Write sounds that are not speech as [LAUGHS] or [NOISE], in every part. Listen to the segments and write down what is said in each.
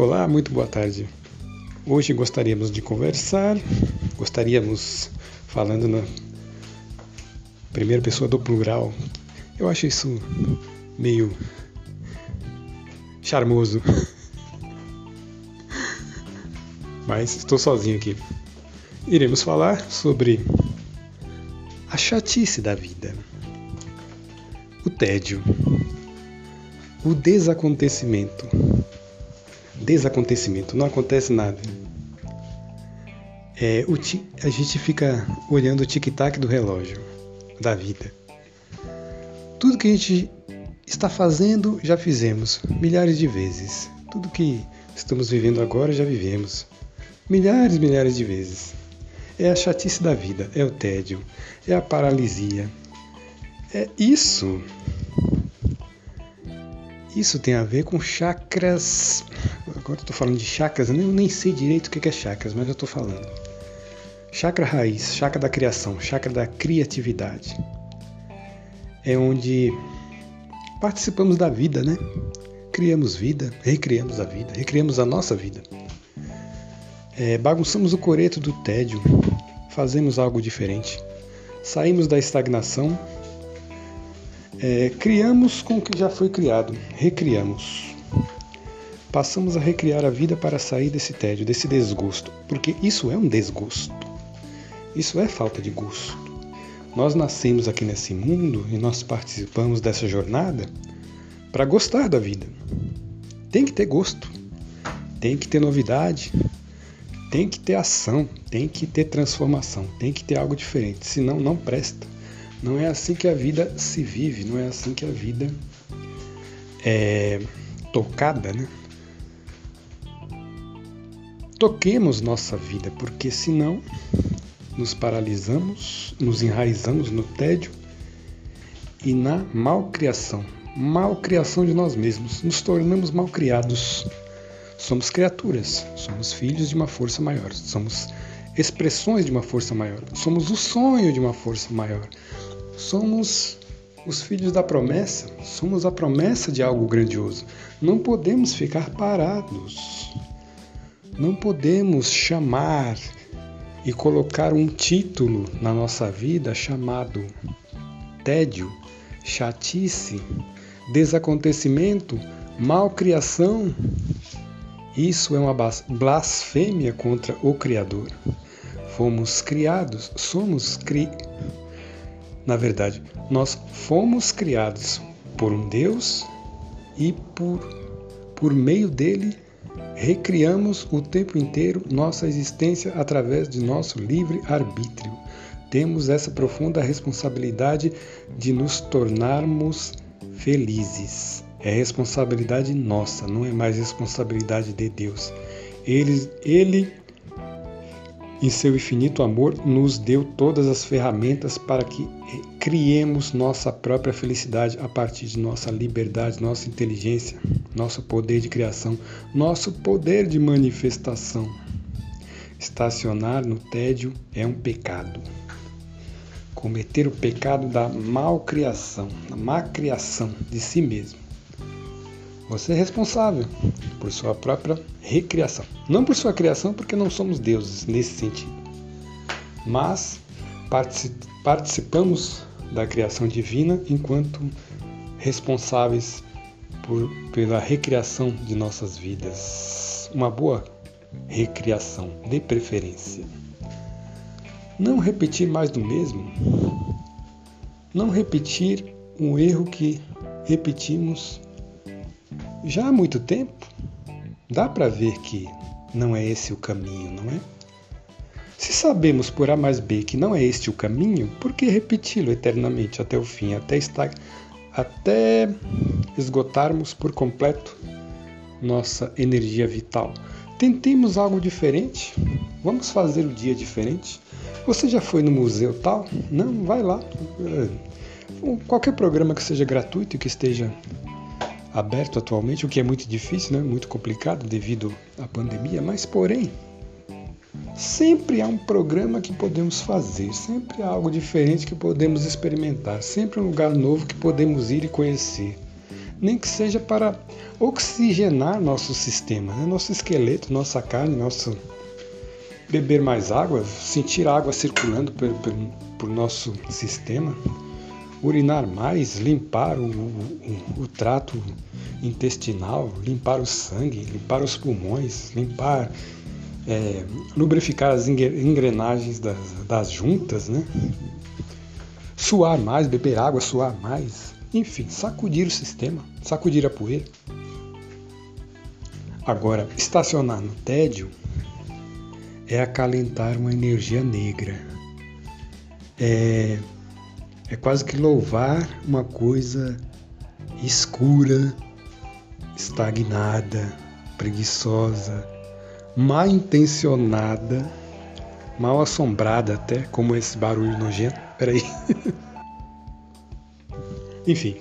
Olá, muito boa tarde. Hoje gostaríamos de conversar, gostaríamos falando na primeira pessoa do plural. Eu acho isso meio charmoso. Mas estou sozinho aqui. Iremos falar sobre a chatice da vida, o tédio, o desacontecimento desacontecimento, não acontece nada. É, o a gente fica olhando o tic-tac do relógio da vida. Tudo que a gente está fazendo, já fizemos milhares de vezes. Tudo que estamos vivendo agora, já vivemos milhares, milhares de vezes. É a chatice da vida, é o tédio, é a paralisia. É isso isso tem a ver com chakras. Agora estou falando de chakras, eu nem, nem sei direito o que é chakras, mas eu estou falando. Chakra raiz, chakra da criação, chakra da criatividade. É onde participamos da vida, né? Criamos vida, recriamos a vida, recriamos a nossa vida. É, bagunçamos o coreto do tédio, fazemos algo diferente. Saímos da estagnação é, criamos com o que já foi criado, recriamos. Passamos a recriar a vida para sair desse tédio, desse desgosto, porque isso é um desgosto. Isso é falta de gosto. Nós nascemos aqui nesse mundo e nós participamos dessa jornada para gostar da vida. Tem que ter gosto, tem que ter novidade, tem que ter ação, tem que ter transformação, tem que ter algo diferente, senão não presta. Não é assim que a vida se vive, não é assim que a vida é tocada, né? Toquemos nossa vida, porque senão nos paralisamos, nos enraizamos no tédio e na malcriação. Malcriação de nós mesmos, nos tornamos malcriados. Somos criaturas, somos filhos de uma força maior, somos expressões de uma força maior, somos o sonho de uma força maior, Somos os filhos da promessa, somos a promessa de algo grandioso. Não podemos ficar parados. Não podemos chamar e colocar um título na nossa vida chamado tédio, chatice, desacontecimento, malcriação. Isso é uma blasfêmia contra o Criador. Fomos criados, somos criados na verdade, nós fomos criados por um Deus e por, por meio dele recriamos o tempo inteiro nossa existência através de nosso livre arbítrio. Temos essa profunda responsabilidade de nos tornarmos felizes. É responsabilidade nossa, não é mais responsabilidade de Deus. Ele, ele em seu infinito amor, nos deu todas as ferramentas para que criemos nossa própria felicidade a partir de nossa liberdade, nossa inteligência, nosso poder de criação, nosso poder de manifestação. Estacionar no tédio é um pecado. Cometer o pecado da malcriação, da má criação de si mesmo. Você é responsável por sua própria recriação. Não por sua criação, porque não somos deuses nesse sentido. Mas participamos da criação divina enquanto responsáveis por, pela recriação de nossas vidas. Uma boa recriação, de preferência. Não repetir mais do mesmo. Não repetir um erro que repetimos já há muito tempo, dá para ver que não é esse o caminho, não é? Se sabemos por A mais B que não é este o caminho, por que repeti-lo eternamente até o fim, até, estar, até esgotarmos por completo nossa energia vital? Tentemos algo diferente. Vamos fazer o dia diferente. Você já foi no museu tal? Não, vai lá. Qualquer programa que seja gratuito e que esteja aberto atualmente, o que é muito difícil, né? muito complicado devido à pandemia, mas porém, sempre há um programa que podemos fazer, sempre há algo diferente que podemos experimentar, sempre um lugar novo que podemos ir e conhecer. nem que seja para oxigenar nosso sistema, né? nosso esqueleto, nossa carne, nosso beber mais água, sentir a água circulando por, nosso sistema, urinar mais, limpar o, o, o trato intestinal, limpar o sangue, limpar os pulmões, limpar, é, lubrificar as engrenagens das, das juntas, né? Suar mais, beber água, suar mais, enfim, sacudir o sistema, sacudir a poeira. Agora, estacionar no tédio é acalentar uma energia negra. É, é quase que louvar uma coisa escura, estagnada, preguiçosa, mal intencionada, mal assombrada até, como esse barulho nojento. Peraí. [LAUGHS] Enfim.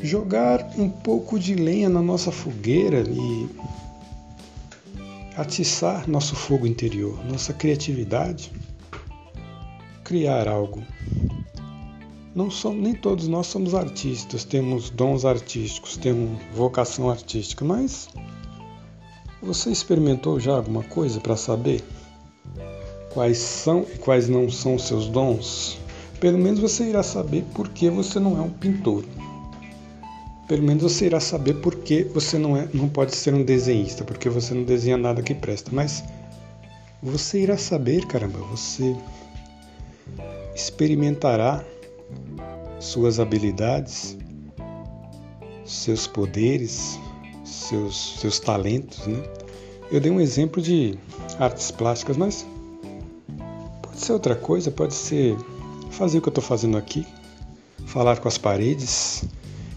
Jogar um pouco de lenha na nossa fogueira e atiçar nosso fogo interior, nossa criatividade, criar algo não somos, nem todos nós somos artistas, temos dons artísticos, temos vocação artística, mas você experimentou já alguma coisa para saber quais são e quais não são seus dons? Pelo menos você irá saber por que você não é um pintor. Pelo menos você irá saber por que você não, é, não pode ser um desenhista, porque você não desenha nada que presta. Mas você irá saber, caramba, você experimentará suas habilidades, seus poderes, seus, seus talentos. Né? Eu dei um exemplo de artes plásticas, mas pode ser outra coisa, pode ser fazer o que eu estou fazendo aqui, falar com as paredes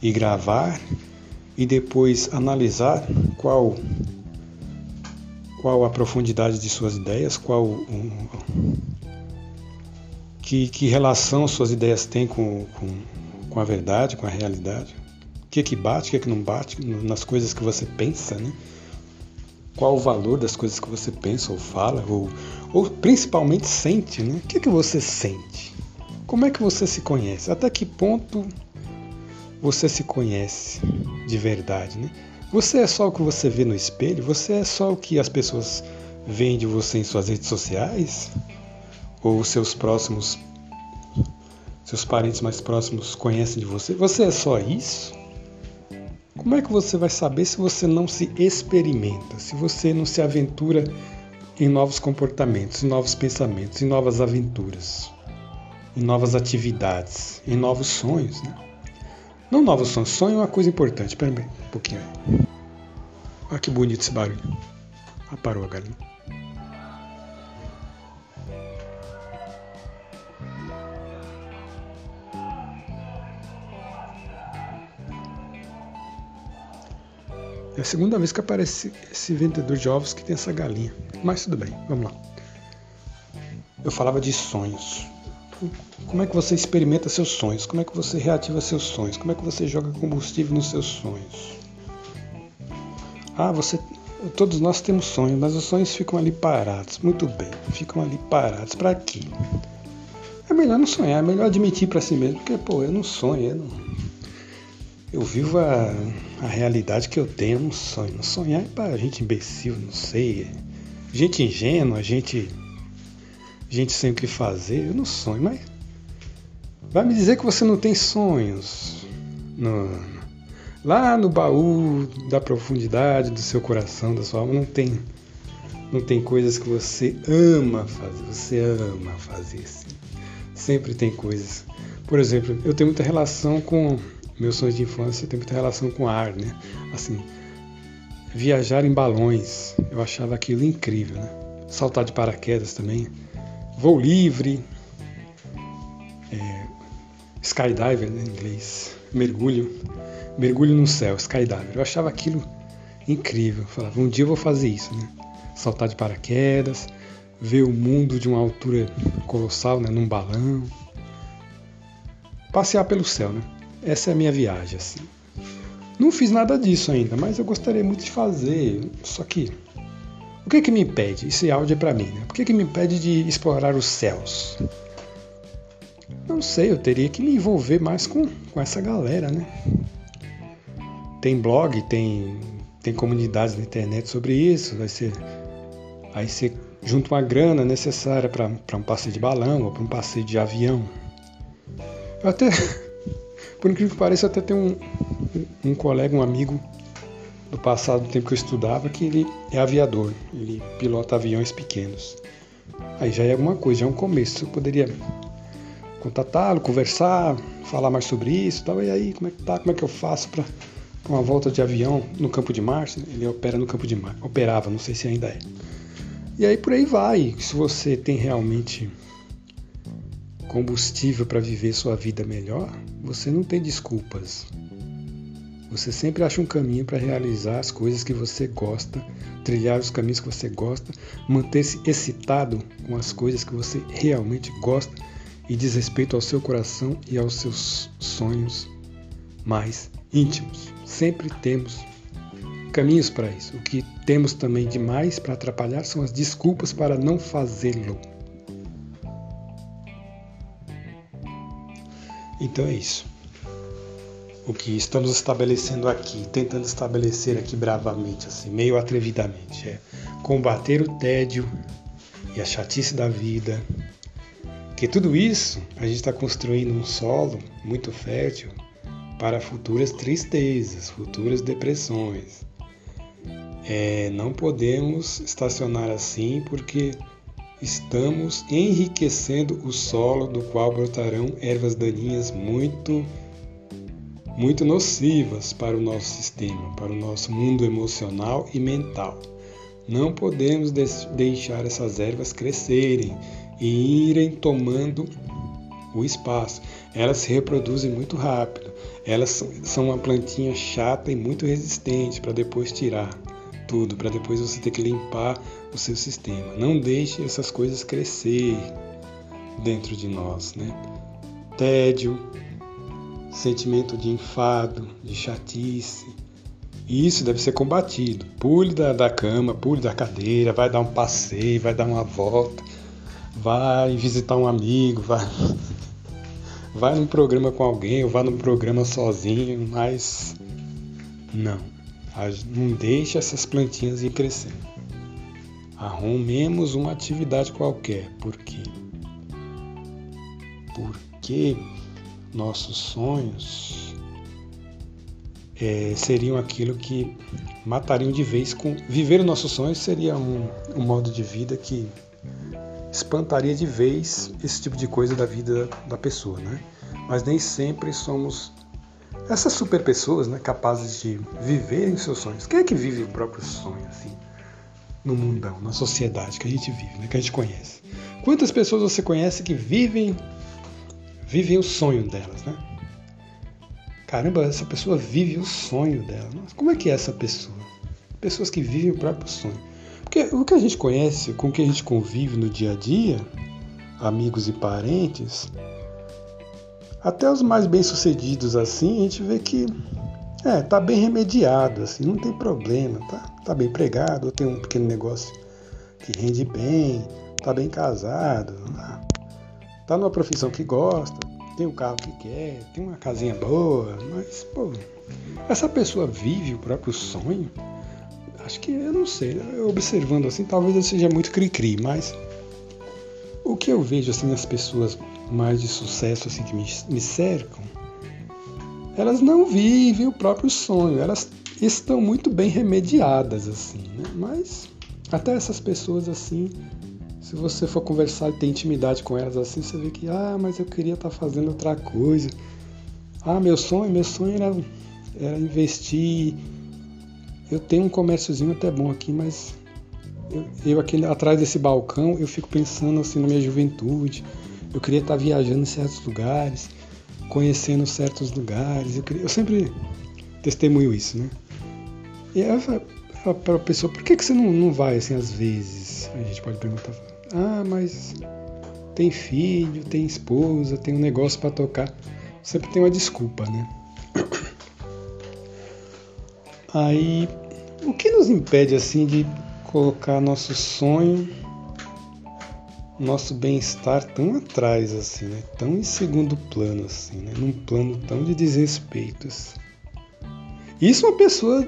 e gravar e depois analisar qual qual a profundidade de suas ideias, qual que, que relação suas ideias têm com, com, com a verdade, com a realidade. O que é que bate, o que é que não bate nas coisas que você pensa, né? Qual o valor das coisas que você pensa ou fala, ou, ou principalmente sente, né? O que é que você sente? Como é que você se conhece? Até que ponto você se conhece de verdade, né? Você é só o que você vê no espelho? Você é só o que as pessoas veem de você em suas redes sociais? Ou seus próximos, seus parentes mais próximos conhecem de você? Você é só isso? Como é que você vai saber se você não se experimenta, se você não se aventura em novos comportamentos, em novos pensamentos, em novas aventuras, em novas atividades, em novos sonhos? Né? Não novos sonhos, sonho é uma coisa importante. Espera um pouquinho aí. Olha que bonito esse barulho. Ah, parou a galinha. É a segunda vez que aparece esse vendedor de ovos que tem essa galinha. Mas tudo bem, vamos lá. Eu falava de sonhos. Como é que você experimenta seus sonhos? Como é que você reativa seus sonhos? Como é que você joga combustível nos seus sonhos? Ah, você. Todos nós temos sonhos, mas os sonhos ficam ali parados. Muito bem, ficam ali parados. Para quê? É melhor não sonhar, é melhor admitir para si mesmo, porque, pô, eu não sonho, eu não, eu vivo a, a realidade que eu tenho, não sonho. Sonhar é para gente imbecil, não sei. Gente ingênua, gente, gente sem o que fazer. Eu não sonho, mas vai me dizer que você não tem sonhos. No, lá no baú da profundidade do seu coração, da sua alma, não tem, não tem coisas que você ama fazer. Você ama fazer, sim. Sempre tem coisas. Por exemplo, eu tenho muita relação com meus sonhos de infância têm muita relação com ar, né? Assim, viajar em balões, eu achava aquilo incrível, né? Saltar de paraquedas também, voo livre, é, skydiver né, em inglês, mergulho, mergulho no céu, skydiver. Eu achava aquilo incrível. Eu falava, um dia eu vou fazer isso, né? Saltar de paraquedas, ver o mundo de uma altura colossal, né? Num balão, passear pelo céu, né? Essa é a minha viagem, assim. Não fiz nada disso ainda, mas eu gostaria muito de fazer. Só que, o que que me impede? Esse áudio é para mim, né? Por que que me impede de explorar os céus? Não sei, eu teria que me envolver mais com, com essa galera, né? Tem blog, tem, tem comunidades na internet sobre isso, vai ser. Aí você junta uma grana necessária para um passeio de balão ou para um passeio de avião. Eu até, [LAUGHS] por incrível que pareça, até tenho um, um colega, um amigo do passado, do tempo que eu estudava, que ele é aviador, ele pilota aviões pequenos. Aí já é alguma coisa, já é um começo. Eu poderia contatá-lo, conversar, falar mais sobre isso, tal. E aí, como é que tá? Como é que eu faço para uma volta de avião no Campo de Marte? Ele opera no Campo de Marte, operava, não sei se ainda é. E aí por aí vai. Se você tem realmente combustível para viver sua vida melhor, você não tem desculpas. Você sempre acha um caminho para realizar as coisas que você gosta, trilhar os caminhos que você gosta, manter-se excitado com as coisas que você realmente gosta e diz respeito ao seu coração e aos seus sonhos mais íntimos. Sempre temos caminhos para isso. O que temos também demais para atrapalhar são as desculpas para não fazê-lo. Então é isso. O que estamos estabelecendo aqui, tentando estabelecer aqui bravamente, assim, meio atrevidamente, é combater o tédio e a chatice da vida, que tudo isso a gente está construindo um solo muito fértil para futuras tristezas, futuras depressões. É, não podemos estacionar assim porque estamos enriquecendo o solo do qual brotarão ervas daninhas muito muito nocivas para o nosso sistema, para o nosso mundo emocional e mental. Não podemos deixar essas ervas crescerem e irem tomando o espaço. Elas se reproduzem muito rápido. Elas são uma plantinha chata e muito resistente para depois tirar tudo, para depois você ter que limpar o seu sistema. Não deixe essas coisas crescer dentro de nós, né? Tédio, sentimento de enfado, de chatice. Isso deve ser combatido. Pule da, da cama, pule da cadeira, vai dar um passeio, vai dar uma volta, vai visitar um amigo, vai, vai num programa com alguém ou vai num programa sozinho, mas não. Não deixe essas plantinhas ir crescendo. Arrumemos uma atividade qualquer. Por quê? Porque nossos sonhos é, seriam aquilo que matariam de vez com. Viver os nossos sonhos seria um, um modo de vida que espantaria de vez esse tipo de coisa da vida da pessoa, né? Mas nem sempre somos essas super pessoas, né, capazes de viverem seus sonhos. Quem é que vive o próprio sonho assim? No mundão, na sociedade que a gente vive, né, que a gente conhece. Quantas pessoas você conhece que vivem vivem o sonho delas, né? Caramba, essa pessoa vive o sonho dela. Como é que é essa pessoa? Pessoas que vivem o próprio sonho. Porque o que a gente conhece, com o que a gente convive no dia a dia, amigos e parentes, até os mais bem-sucedidos assim, a gente vê que é, tá bem remediado, assim, não tem problema, tá, tá bem empregado, tem um pequeno negócio que rende bem, tá bem casado, tá, tá numa profissão que gosta, tem um carro que quer, tem uma casinha boa, mas, pô, essa pessoa vive o próprio sonho? Acho que eu não sei, observando assim, talvez eu seja muito cri-cri, mas o que eu vejo assim nas pessoas mais de sucesso assim que me, me cercam, elas não vivem o próprio sonho, elas estão muito bem remediadas assim, né? Mas até essas pessoas assim, se você for conversar e ter intimidade com elas assim, você vê que ah, mas eu queria estar tá fazendo outra coisa. Ah, meu sonho, meu sonho era, era investir. Eu tenho um comérciozinho até bom aqui, mas eu, eu aqui atrás desse balcão, eu fico pensando assim na minha juventude. Eu queria estar viajando em certos lugares, conhecendo certos lugares. Eu, queria, eu sempre testemunho isso, né? E aí para a pessoa, por que, que você não, não vai assim às vezes? A gente pode perguntar. Ah, mas tem filho, tem esposa, tem um negócio para tocar. Sempre tem uma desculpa, né? Aí, o que nos impede assim de colocar nosso sonho nosso bem-estar tão atrás, assim, né? Tão em segundo plano, assim, né? Num plano tão de desrespeito. Assim. Isso é uma pessoa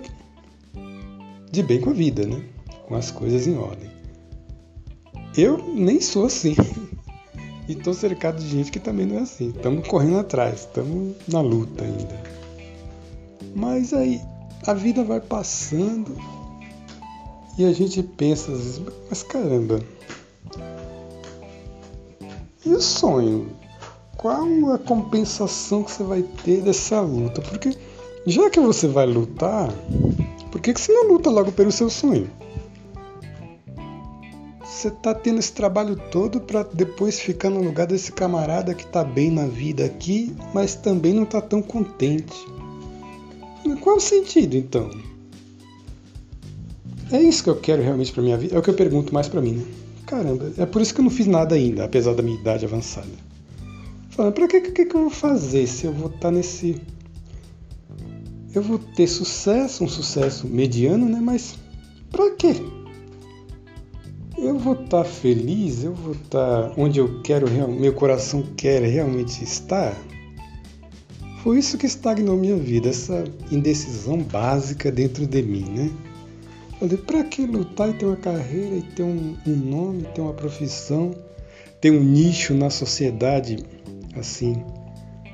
de bem com a vida, né? Com as coisas em ordem. Eu nem sou assim. [LAUGHS] E tô cercado de gente que também não é assim. Estamos correndo atrás, estamos na luta ainda. Mas aí a vida vai passando e a gente pensa às vezes, mas caramba, e o sonho? Qual a compensação que você vai ter dessa luta? Porque já que você vai lutar, por que, que você não luta logo pelo seu sonho? Você tá tendo esse trabalho todo para depois ficar no lugar desse camarada que tá bem na vida aqui, mas também não tá tão contente. Qual o sentido então? É isso que eu quero realmente para minha vida? É o que eu pergunto mais para mim, né? Caramba, é por isso que eu não fiz nada ainda, apesar da minha idade avançada. Falando, pra que, que, que eu vou fazer se eu vou estar tá nesse. Eu vou ter sucesso, um sucesso mediano, né? Mas pra quê? Eu vou estar tá feliz, eu vou estar tá onde eu quero, meu coração quer realmente estar. Foi isso que estagnou minha vida, essa indecisão básica dentro de mim, né? Falei, para que lutar e ter uma carreira e ter um, um nome, ter uma profissão, ter um nicho na sociedade assim,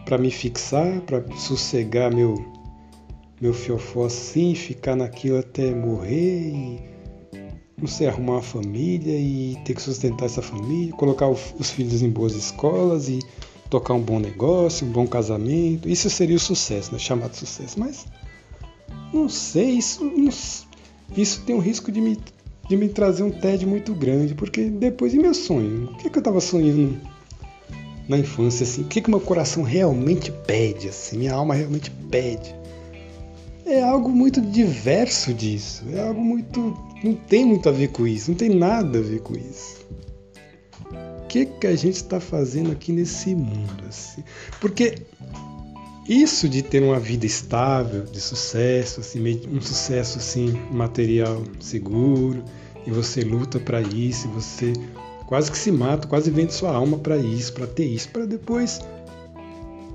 para me fixar, para sossegar meu meu fiofó assim, ficar naquilo até morrer e não sei, arrumar uma família e ter que sustentar essa família, colocar os filhos em boas escolas e tocar um bom negócio, um bom casamento. Isso seria o sucesso, né? chamado sucesso. Mas não sei, isso não, isso tem um risco de me, de me trazer um TED muito grande, porque depois e meu sonho? O que, é que eu estava sonhando na infância assim? O que, é que meu coração realmente pede assim? Minha alma realmente pede? É algo muito diverso disso. É algo muito não tem muito a ver com isso, não tem nada a ver com isso. Que que a gente está fazendo aqui nesse mundo assim? Porque isso de ter uma vida estável, de sucesso, assim, um sucesso assim material seguro, e você luta para isso, você quase que se mata, quase vende sua alma para isso, para ter isso, para depois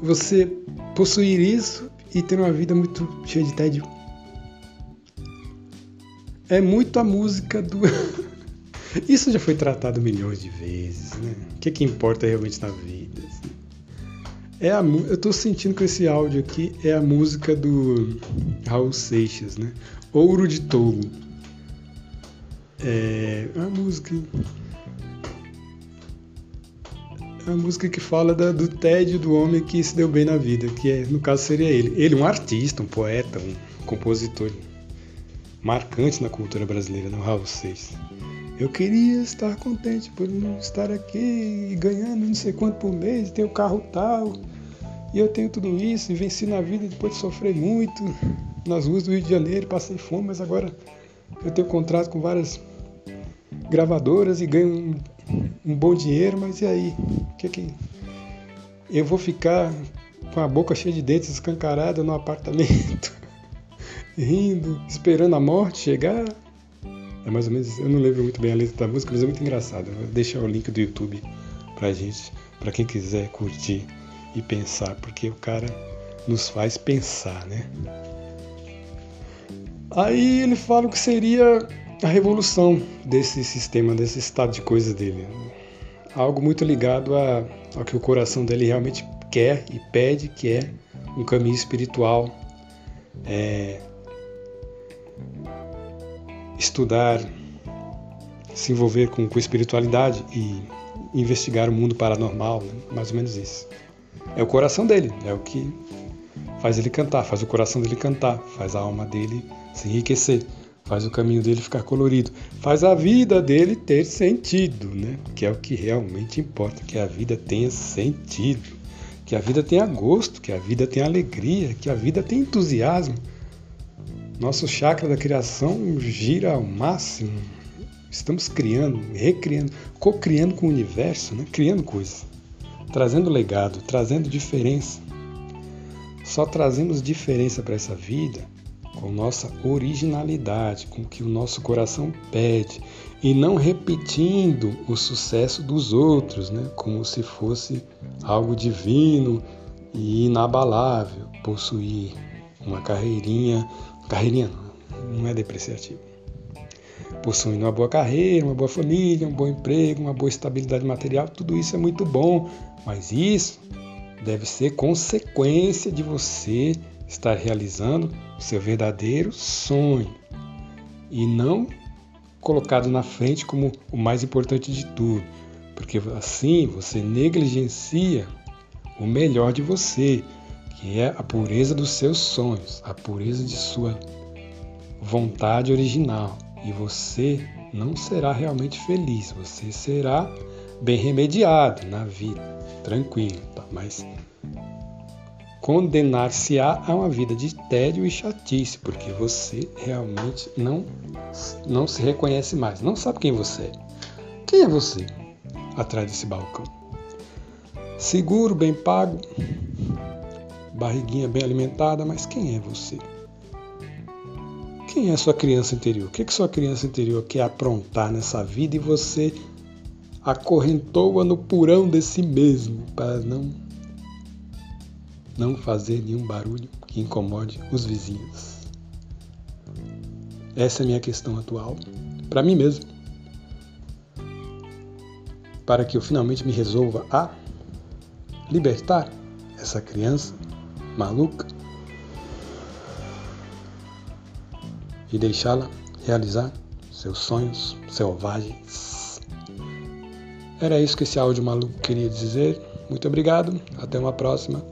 você possuir isso e ter uma vida muito cheia de tédio. É muito a música do. [LAUGHS] isso já foi tratado milhões de vezes, né? O que, é que importa realmente na vida? É a, eu estou sentindo que esse áudio aqui é a música do Raul Seixas, né? Ouro de Tolo. É a música. É música que fala da, do tédio do homem que se deu bem na vida, que é, no caso seria ele. Ele, um artista, um poeta, um compositor marcante na cultura brasileira, né? o Raul Seixas. Eu queria estar contente por estar aqui ganhando não sei quanto por mês, ter o carro tal, e eu tenho tudo isso, e venci na vida depois de sofrer muito nas ruas do Rio de Janeiro, passei fome, mas agora eu tenho contrato com várias gravadoras e ganho um, um bom dinheiro, mas e aí? O que que eu vou ficar com a boca cheia de dentes escancarada no apartamento, [LAUGHS] rindo, esperando a morte chegar? É mais ou menos, eu não lembro muito bem a letra da música, mas é muito engraçado. Vou deixar o link do YouTube pra gente, pra quem quiser curtir e pensar, porque o cara nos faz pensar, né? Aí ele fala o que seria a revolução desse sistema, desse estado de coisas dele. Algo muito ligado a, ao que o coração dele realmente quer e pede, que é um caminho espiritual, é, estudar, se envolver com, com espiritualidade e investigar o mundo paranormal, né? mais ou menos isso. É o coração dele, é o que faz ele cantar, faz o coração dele cantar, faz a alma dele se enriquecer, faz o caminho dele ficar colorido, faz a vida dele ter sentido, né? Que é o que realmente importa, que a vida tenha sentido, que a vida tenha gosto, que a vida tenha alegria, que a vida tenha entusiasmo. Nosso chakra da criação gira ao máximo. Estamos criando, recriando, co-criando com o universo, né? criando coisas, trazendo legado, trazendo diferença. Só trazemos diferença para essa vida com nossa originalidade, com o que o nosso coração pede, e não repetindo o sucesso dos outros, né? como se fosse algo divino e inabalável, possuir uma carreirinha, carreirinha não, não é depreciativo. Possuindo uma boa carreira, uma boa família, um bom emprego, uma boa estabilidade material, tudo isso é muito bom, mas isso deve ser consequência de você estar realizando o seu verdadeiro sonho e não colocado na frente como o mais importante de tudo, porque assim você negligencia o melhor de você, que é a pureza dos seus sonhos, a pureza de sua vontade original, e você não será realmente feliz, você será bem remediado na vida, tranquilo, tá? mas condenar-se-á a uma vida de tédio e chatice, porque você realmente não, não se reconhece mais, não sabe quem você é. Quem é você atrás desse balcão? Seguro, bem pago, barriguinha bem alimentada, mas quem é você? Quem é sua criança interior? O que, que sua criança interior quer aprontar nessa vida e você acorrentou-a no purão de si mesmo para não não fazer nenhum barulho que incomode os vizinhos. Essa é a minha questão atual, para mim mesmo. Para que eu finalmente me resolva a libertar essa criança maluca e deixá-la realizar seus sonhos selvagens. Era isso que esse áudio maluco queria dizer. Muito obrigado, até uma próxima.